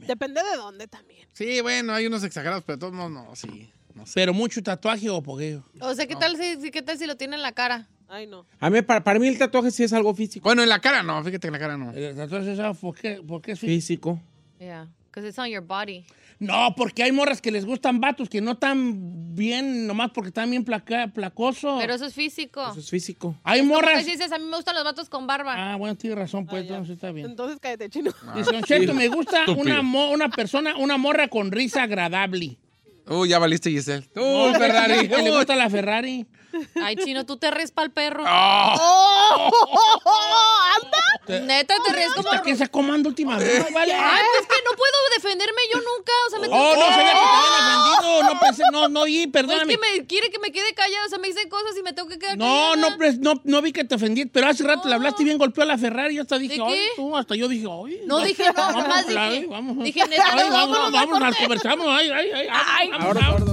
Depende de dónde también. Sí, bueno, hay unos exagerados, pero de todos modos no, sí. No sé. Pero mucho tatuaje o poqueo. O sea, ¿qué tal si, si- qué tal si lo tiene en la cara? Ay, no. A mí, para, para mí el tatuaje sí es algo físico. Bueno, en la cara no, fíjate que en la cara no. El tatuaje es ¿por qué, por qué es físico? Físico. Yeah, because it's on your body. No, porque hay morras que les gustan vatos que no tan bien, nomás porque están bien placa, placosos. Pero eso es físico. Eso es físico. hay Como que morras. dices, a mí me gustan los vatos con barba. Ah, bueno, tienes razón, pues Ah, entonces está bien. Entonces cállate, chino. Dice, Don Cheto, me gusta una, mo- una persona, una morra con risa agradable. Uy, ya valiste, Giselle. Uy, Ferrari. que le gusta la Ferrari. Ay, chino, tú te ríes para el perro. Ah. Neta, te ríes como... ¿Está que se comando últimamente? Vale. Ay, pues que no puedo defenderme yo nunca. O sea, me Oh, no sabía que te habían ofendido. No ese- no, no oí, Pues perdóname. que me quiere que me quede callado, o sea, me dicen cosas y me tengo que quedar No, callada. no, pues, no, no vi que te ofendí, pero hace rato le hablaste bien, golpeó a la Ferrari, yo hasta dije, ¿De ay, qué? tú, hasta yo dije, ay. No dije no, vamos, nomás dije- vamos. dije, neta, Ay, no, vamos, vámonos vamos, al al corte. conversamos, ay, ay, ay, Ay, vamos, vamos.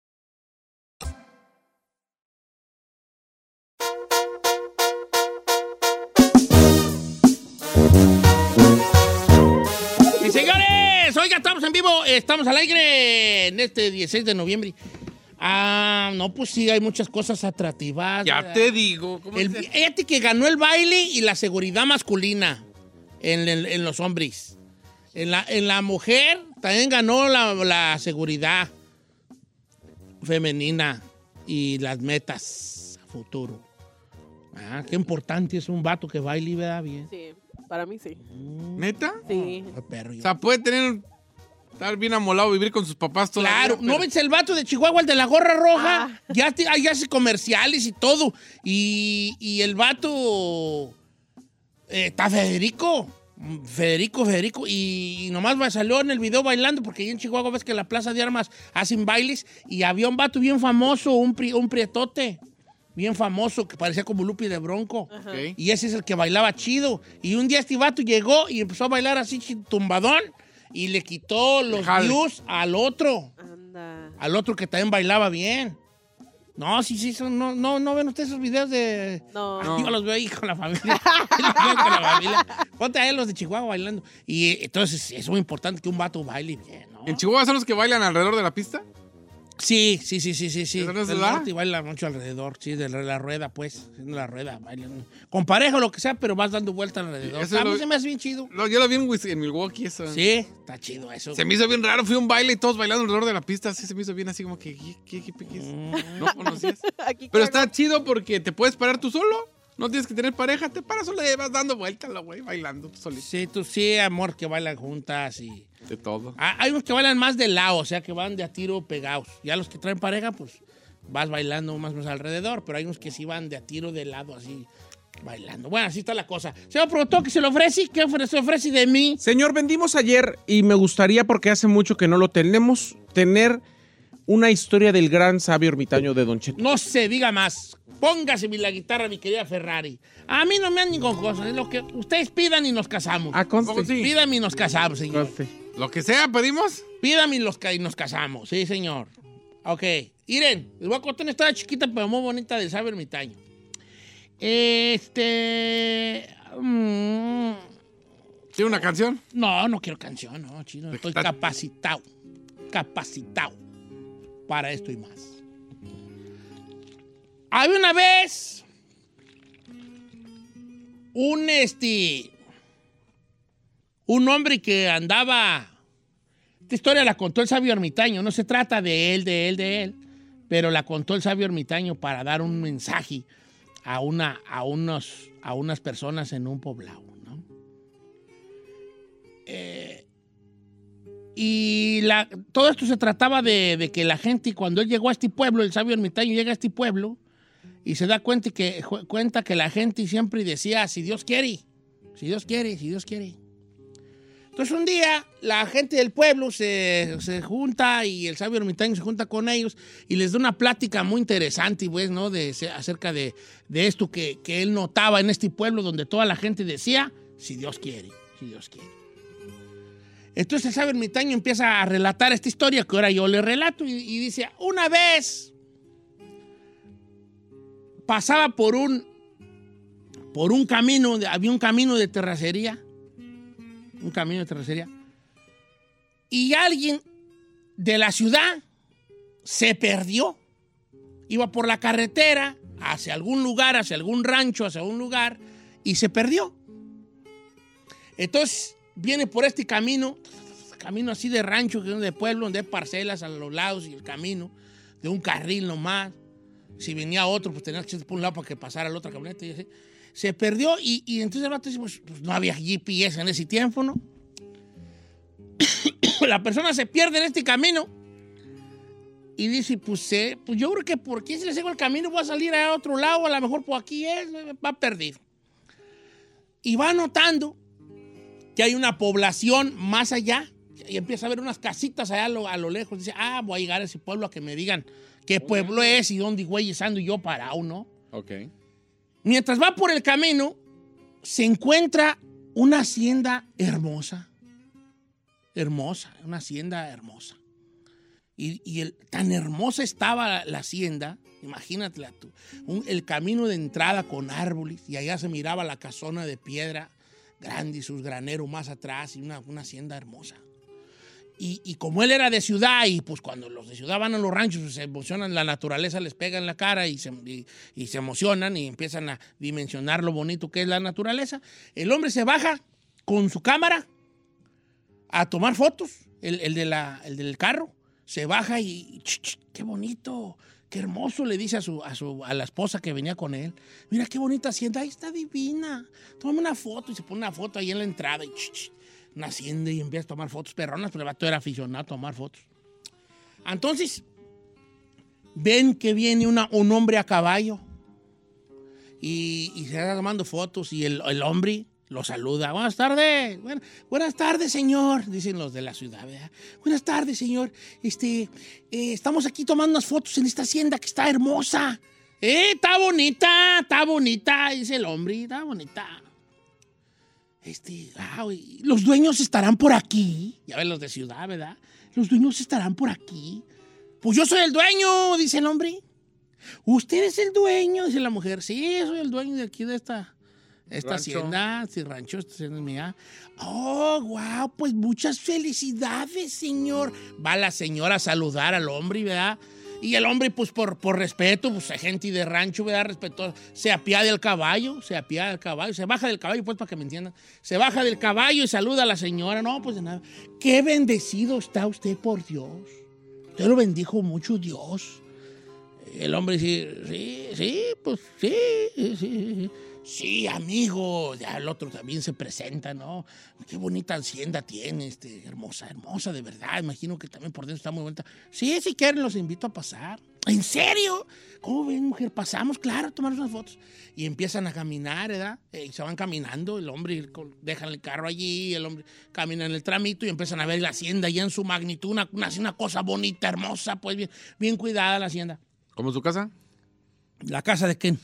Oiga, estamos en vivo, estamos al aire en este 16 de noviembre. Ah, no, pues sí, hay muchas cosas atractivas. Ya ¿verdad? te digo. ¿cómo El, fíjate que ganó el baile y la seguridad masculina en, en los hombres. En la, en la mujer también ganó la, la seguridad femenina y las metas a futuro. Ah, qué importante es un vato que baile y vea bien. Sí, para mí sí. ¿Neta? Sí. Ay, perro, yo- O sea, puede tener. Estar bien amolado, vivir con sus papás toda la Claro, ¿no ves el vato de Chihuahua, el de la gorra roja? Ah. Ya, te- ahí hace comerciales y todo. Y, y el vato eh, está Federico. Federico, Federico. Y, nomás va- salió en el video bailando, porque ahí en Chihuahua ves que en la Plaza de Armas hacen bailes. Y había un vato bien famoso, un, pri- un prietote. Bien famoso, que parecía como Lupi de Bronco. Y ese es el que bailaba chido. Y un día este vato llegó y empezó a bailar así tumbadón. Y le quitó los Jale. views al otro. Anda. Al otro que también bailaba bien. No, sí, sí, son- no, no, no ven ustedes esos videos de. No. Yo los veo ahí con la familia. Los veo con la familia. Ponte a los de Chihuahua bailando. Y eh, entonces es muy importante que un vato baile bien, ¿no? ¿En Chihuahua son los que bailan alrededor de la pista? Sí, sí, sí, sí, sí, sí. ¿Eso no se Del norte y baila mucho alrededor, sí, de la rueda, pues. Haciendo la rueda, bailan. Con pareja o lo que sea, pero vas dando vuelta alrededor. Eso A mí lo- se me hace bien chido. No, yo lo vi en, Wis- en Milwaukee. Eso. Sí, está chido eso. Se me hizo bien raro. Fui a un baile y todos bailando alrededor de la pista. Así se me hizo bien, así como que. ¿Qué, qué, qué, qué es? Mm. No conocías. Aquí Pero cargo- está chido porque te puedes parar tú solo. No tienes que tener pareja. Te paras solo y vas dando vueltas, la güey, bailando tú solito. Sí, tú sí, amor, que bailan juntas y... De todo. Ah, Hay unos que bailan más de lado, o sea, que van de a tiro pegados. Ya los que traen pareja, pues vas bailando más o menos alrededor, pero hay unos que sí van de a tiro de lado, así, bailando. Bueno, así está la cosa. Señor productor, que se lo ofrece, ¿qué se ofrece de mí? Señor, vendimos ayer y me gustaría, porque hace mucho que no lo tenemos, tener una historia del gran sabio ermitaño de Don Cheto. No se diga más. Póngase mi- la guitarra, mi querida Ferrari. A mí no me han ningún cosa. Es lo que ustedes pidan y nos casamos. Ah, conste. ¿Cómo sí? Pídame y nos casamos, señor. Conste. Lo que sea, pedimos. Pídame y, los ca- y nos casamos. Sí, señor. Ok. Miren, les voy a contar una historia chiquita pero muy bonita del sabio ermitaño. Este... mm, ¿Tiene una canción? no, no quiero canción, no, chino. Estoy Está- capacitado. Capacitado para esto y más. Había una vez un este un hombre que andaba esta historia la contó el sabio ermitaño, no se trata de él, de él, de él, pero la contó el sabio ermitaño para dar un mensaje a una a unos a unas personas en un poblado, ¿no? Eh, y la- todo esto se trataba de, de que la gente, cuando él llegó a este pueblo, el sabio ermitaño llega a este pueblo y se da cuenta que, cuenta que la gente siempre decía, si Dios quiere, si Dios quiere, si Dios quiere. Entonces un día la gente del pueblo se, se junta y el sabio ermitaño se junta con ellos y les da una plática muy interesante, pues, ¿no? De, acerca de, de esto que, que él notaba en este pueblo donde toda la gente decía, si Dios quiere, si Dios quiere. Entonces el sabio ermitaño empieza a relatar esta historia que ahora yo le relato y dice, una vez pasaba por un, por un camino, había un camino de terracería, un camino de terracería, y alguien de la ciudad se perdió. Iba por la carretera hacia algún lugar, hacia algún rancho, hacia un lugar, y se perdió. Entonces viene por este camino, camino así de rancho, de pueblo, donde hay parcelas a los lados y el camino, de un carril nomás. Si venía otro, pues tenía que ir por un lado para que pasara la otra camioneta. Y así. Se perdió y, y entonces el dice, pues, pues, no había GPS en ese tiempo, ¿no? la persona se pierde en este camino y dice, pues, pues yo creo que por aquí si le sigo el camino voy a salir a otro lado, a lo mejor por aquí es, va perder. Y va notando que hay una población más allá y empieza a ver unas casitas allá a lo, a lo lejos. Dice, ah, voy a llegar a ese pueblo a que me digan qué pueblo es y dónde güey ando yo parado, ¿no? Ok. Mientras va por el camino, se encuentra una hacienda hermosa. Hermosa, una hacienda hermosa. Y, el, tan hermosa estaba la, hacienda, imagínatela tú, el camino de entrada con árboles y allá se miraba la casona de piedra grande y sus graneros más atrás y una, una hacienda hermosa. Y, como él era de ciudad, y pues cuando los de ciudad van a los ranchos, pues, se emocionan, la naturaleza les pega en la cara y se, emocionan y empiezan a dimensionar lo bonito que es la naturaleza. El hombre se baja con su cámara a tomar fotos, el, de la, el del carro, se baja y, qué bonito, qué hermoso, le dice a, su, a, su, a la esposa que venía con él. Mira qué bonita hacienda, ahí está divina. Tómame una foto y se pone una foto ahí en la entrada y una hacienda y empieza a tomar fotos perronas, pero el vato era aficionado a tomar fotos. Entonces, ven que viene un hombre a caballo y, se está tomando fotos y el, hombre lo saluda. Buenas tardes. buenas tardes, señor, dicen los de la ciudad. Buenas tardes, señor. Este, eh, estamos aquí tomando unas fotos en esta hacienda que está hermosa. Eh, está bonita, está bonita, dice el hombre, está bonita. Este, ah, los dueños estarán por aquí. Ya ven los de ciudad, ¿verdad? Los dueños estarán por aquí. Pues yo soy el dueño, dice el hombre. Usted es el dueño, dice la mujer. Sí, soy el dueño de aquí de esta, esta hacienda, este rancho, esta hacienda es mía. Oh, wow, pues muchas felicidades, señor. Va la señora a saludar al hombre, ¿verdad? Y el hombre, pues por, por respeto, pues gente de rancho, ¿verdad? Respeto, se apía del caballo, se apía del caballo, se baja del caballo, pues para que me entiendan. Se baja del caballo y saluda a la señora. No, pues de nada. Qué bendecido está usted por Dios. Usted lo bendijo mucho Dios. El hombre dice, sí, sí, pues sí, sí, sí. Sí, amigo, ya el otro también se presenta, ¿no? Qué bonita hacienda tiene, este, hermosa, hermosa, de verdad. Imagino que también por dentro está muy bonita. Sí, si quieren, los invito a pasar. ¿En serio? ¿Cómo ven, mujer? Pasamos, claro, a tomar unas fotos. Y empiezan a caminar, ¿verdad? Eh, y se van caminando, el hombre deja el carro allí, el hombre camina en el tramito y empiezan a ver la hacienda ya en su magnitud, una, una, cosa bonita, hermosa, pues bien, bien cuidada la hacienda. ¿Cómo su casa? ¿La casa de quién?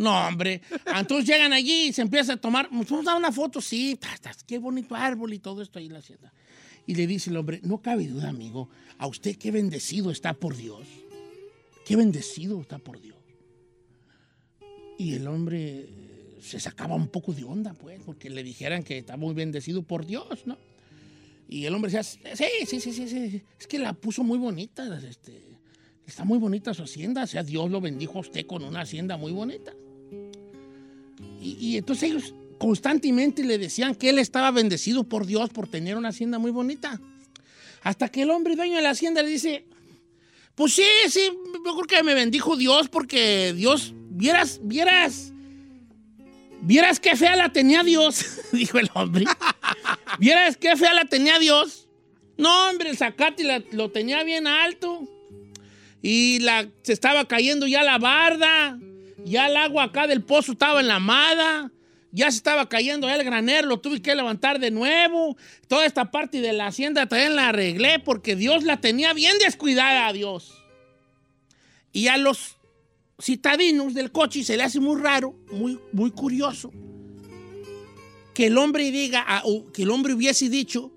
No, hombre. Entonces llegan allí y se empieza a tomar. Vamos a dar una foto, sí. Qué bonito árbol y todo esto ahí en la hacienda. Y le dice el hombre: No cabe duda, amigo. A usted qué bendecido está por Dios. Qué bendecido está por Dios. Y el hombre se sacaba un poco de onda, pues, porque le dijeran que está muy bendecido por Dios, ¿no? Y el hombre decía: Sí, sí, sí, sí, sí. Es que la puso muy bonita. Este, está muy bonita su hacienda. O sea, Dios lo bendijo a usted con una hacienda muy bonita. Y, entonces ellos constantemente le decían que él estaba bendecido por Dios por tener una hacienda muy bonita. Hasta que el hombre dueño de la hacienda le dice, pues sí, sí, yo creo que me bendijo Dios porque Dios, vieras, vieras, vieras qué fea la tenía Dios, dijo el hombre. vieras qué fea la tenía Dios. No, hombre, el zacate lo tenía bien alto. Y la, se estaba cayendo ya la barda. Ya el agua acá del pozo estaba en la mada ya se estaba cayendo el granero, lo tuve que levantar de nuevo. Toda esta parte de la hacienda también la arreglé porque Dios la tenía bien descuidada a Dios. Y a los citadinos del coche se le hace muy raro, muy, muy curioso, que el hombre diga, que el hombre hubiese dicho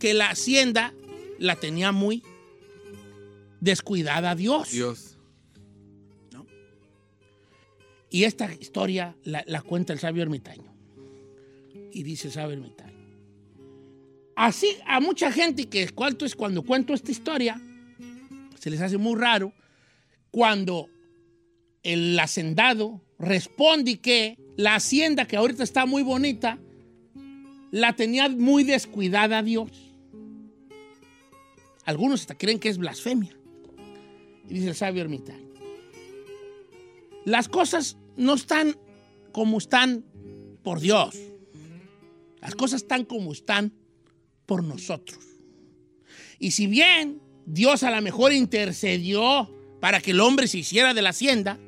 que la hacienda la tenía muy descuidada a Dios. Dios. Y esta historia la, cuenta el sabio ermitaño. Y dice el sabio ermitaño. Así a mucha gente que cuento es cuando cuento esta historia, se les hace muy raro cuando el hacendado responde que la hacienda que ahorita está muy bonita, la tenía muy descuidada Dios. Algunos hasta creen que es blasfemia. Y dice el sabio ermitaño. Las cosas no están como están por Dios. Las cosas están como están por nosotros. Y si bien Dios a lo mejor intercedió para que el hombre se hiciera de la hacienda,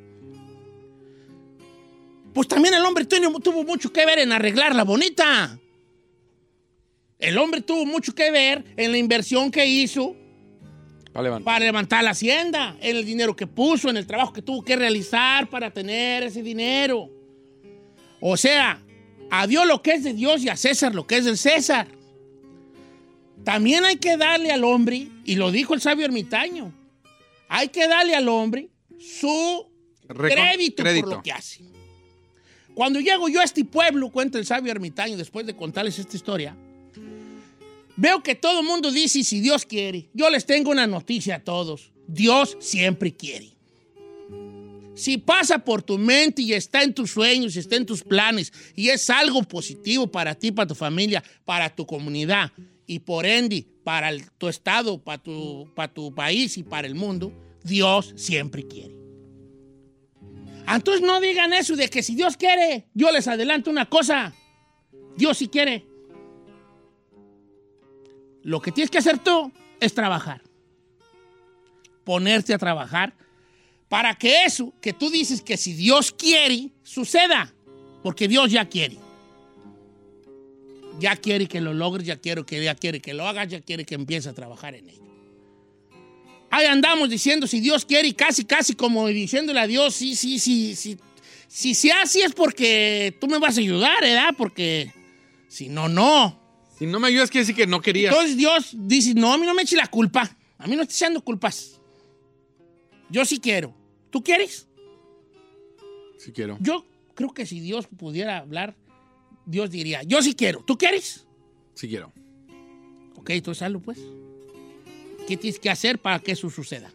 pues también el hombre tuvo, mucho que ver en arreglarla bonita. El hombre tuvo mucho que ver en la inversión que hizo Para levantar. para levantar la hacienda, en el dinero que puso, en el trabajo que tuvo que realizar para tener ese dinero. O sea, a Dios lo que es de Dios y a César lo que es del César. También hay que darle al hombre, y lo dijo el sabio ermitaño, hay que darle al hombre su Recon- crédito, crédito. por lo que hace. Cuando llego yo a este pueblo, cuenta el sabio ermitaño, después de contarles esta historia, veo que todo el mundo dice, si Dios quiere, yo les tengo una noticia a todos, Dios siempre quiere. Si pasa por tu mente y está en tus sueños, está en tus planes y es algo positivo para ti, para tu familia, para tu comunidad y por ende para el- tu estado, para tu, para tu país y para el mundo, Dios siempre quiere. Entonces no digan eso de que si Dios quiere, yo les adelanto una cosa. Dios sí quiere. Lo que tienes que hacer tú es trabajar. Ponerte a trabajar para que eso que tú dices que si Dios quiere, suceda. Porque Dios ya quiere. Ya quiere que lo logres, ya quiere que, ya quiere que lo hagas, ya quiere que empieces a trabajar en ello. Ahí andamos diciendo si Dios quiere y casi, casi como diciéndole a Dios, sí, sí, sí, sí. Si sea así es porque tú me vas a ayudar, ¿verdad? Porque si no, no. Si no me ayudas, quiere decir que no querías. Entonces Dios dice, no, a mí no me eche la culpa. A mí no estoy echando culpas. Yo sí quiero. ¿Tú quieres? Si quiero. Yo creo que si Dios pudiera hablar, Dios diría, yo sí quiero. ¿Tú quieres? Si quiero. Ok, entonces hazlo pues. ¿Qué tienes que hacer para que eso suceda?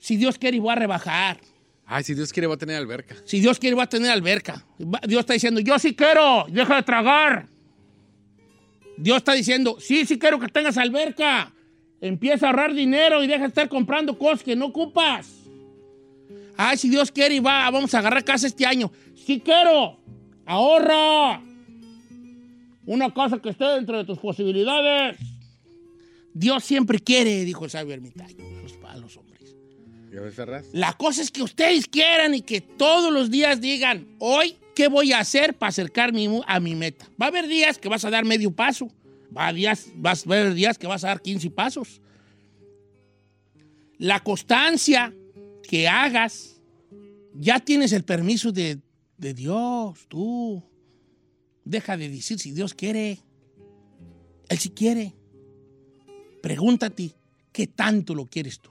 Si Dios quiere, voy a rebajar. Ay, si Dios quiere, va a tener alberca. Si Dios quiere, va a tener alberca. Dios está diciendo, yo sí quiero, deja de tragar. Dios está diciendo, sí, sí quiero que tengas alberca. Empieza a ahorrar dinero y deja de estar comprando cosas que no ocupas. Ay, si Dios quiere, y va, vamos a agarrar casa este año. Sí quiero, ahorra. Una casa que esté dentro de tus posibilidades. Dios siempre quiere, dijo el sabio ermitaño a los- a los hombres. ¿Ya ves, Ferraz? La cosa es que ustedes quieran y que todos los días digan, hoy, ¿qué voy a hacer para acercarme a mi meta? Va a haber días que vas a dar medio paso. Va a, días, a haber días que vas a dar 15 pasos. La constancia que hagas, ya tienes el permiso de, de Dios, tú. Deja de decir si Dios quiere. Él sí quiere. Pregúntate, ¿qué tanto lo quieres tú?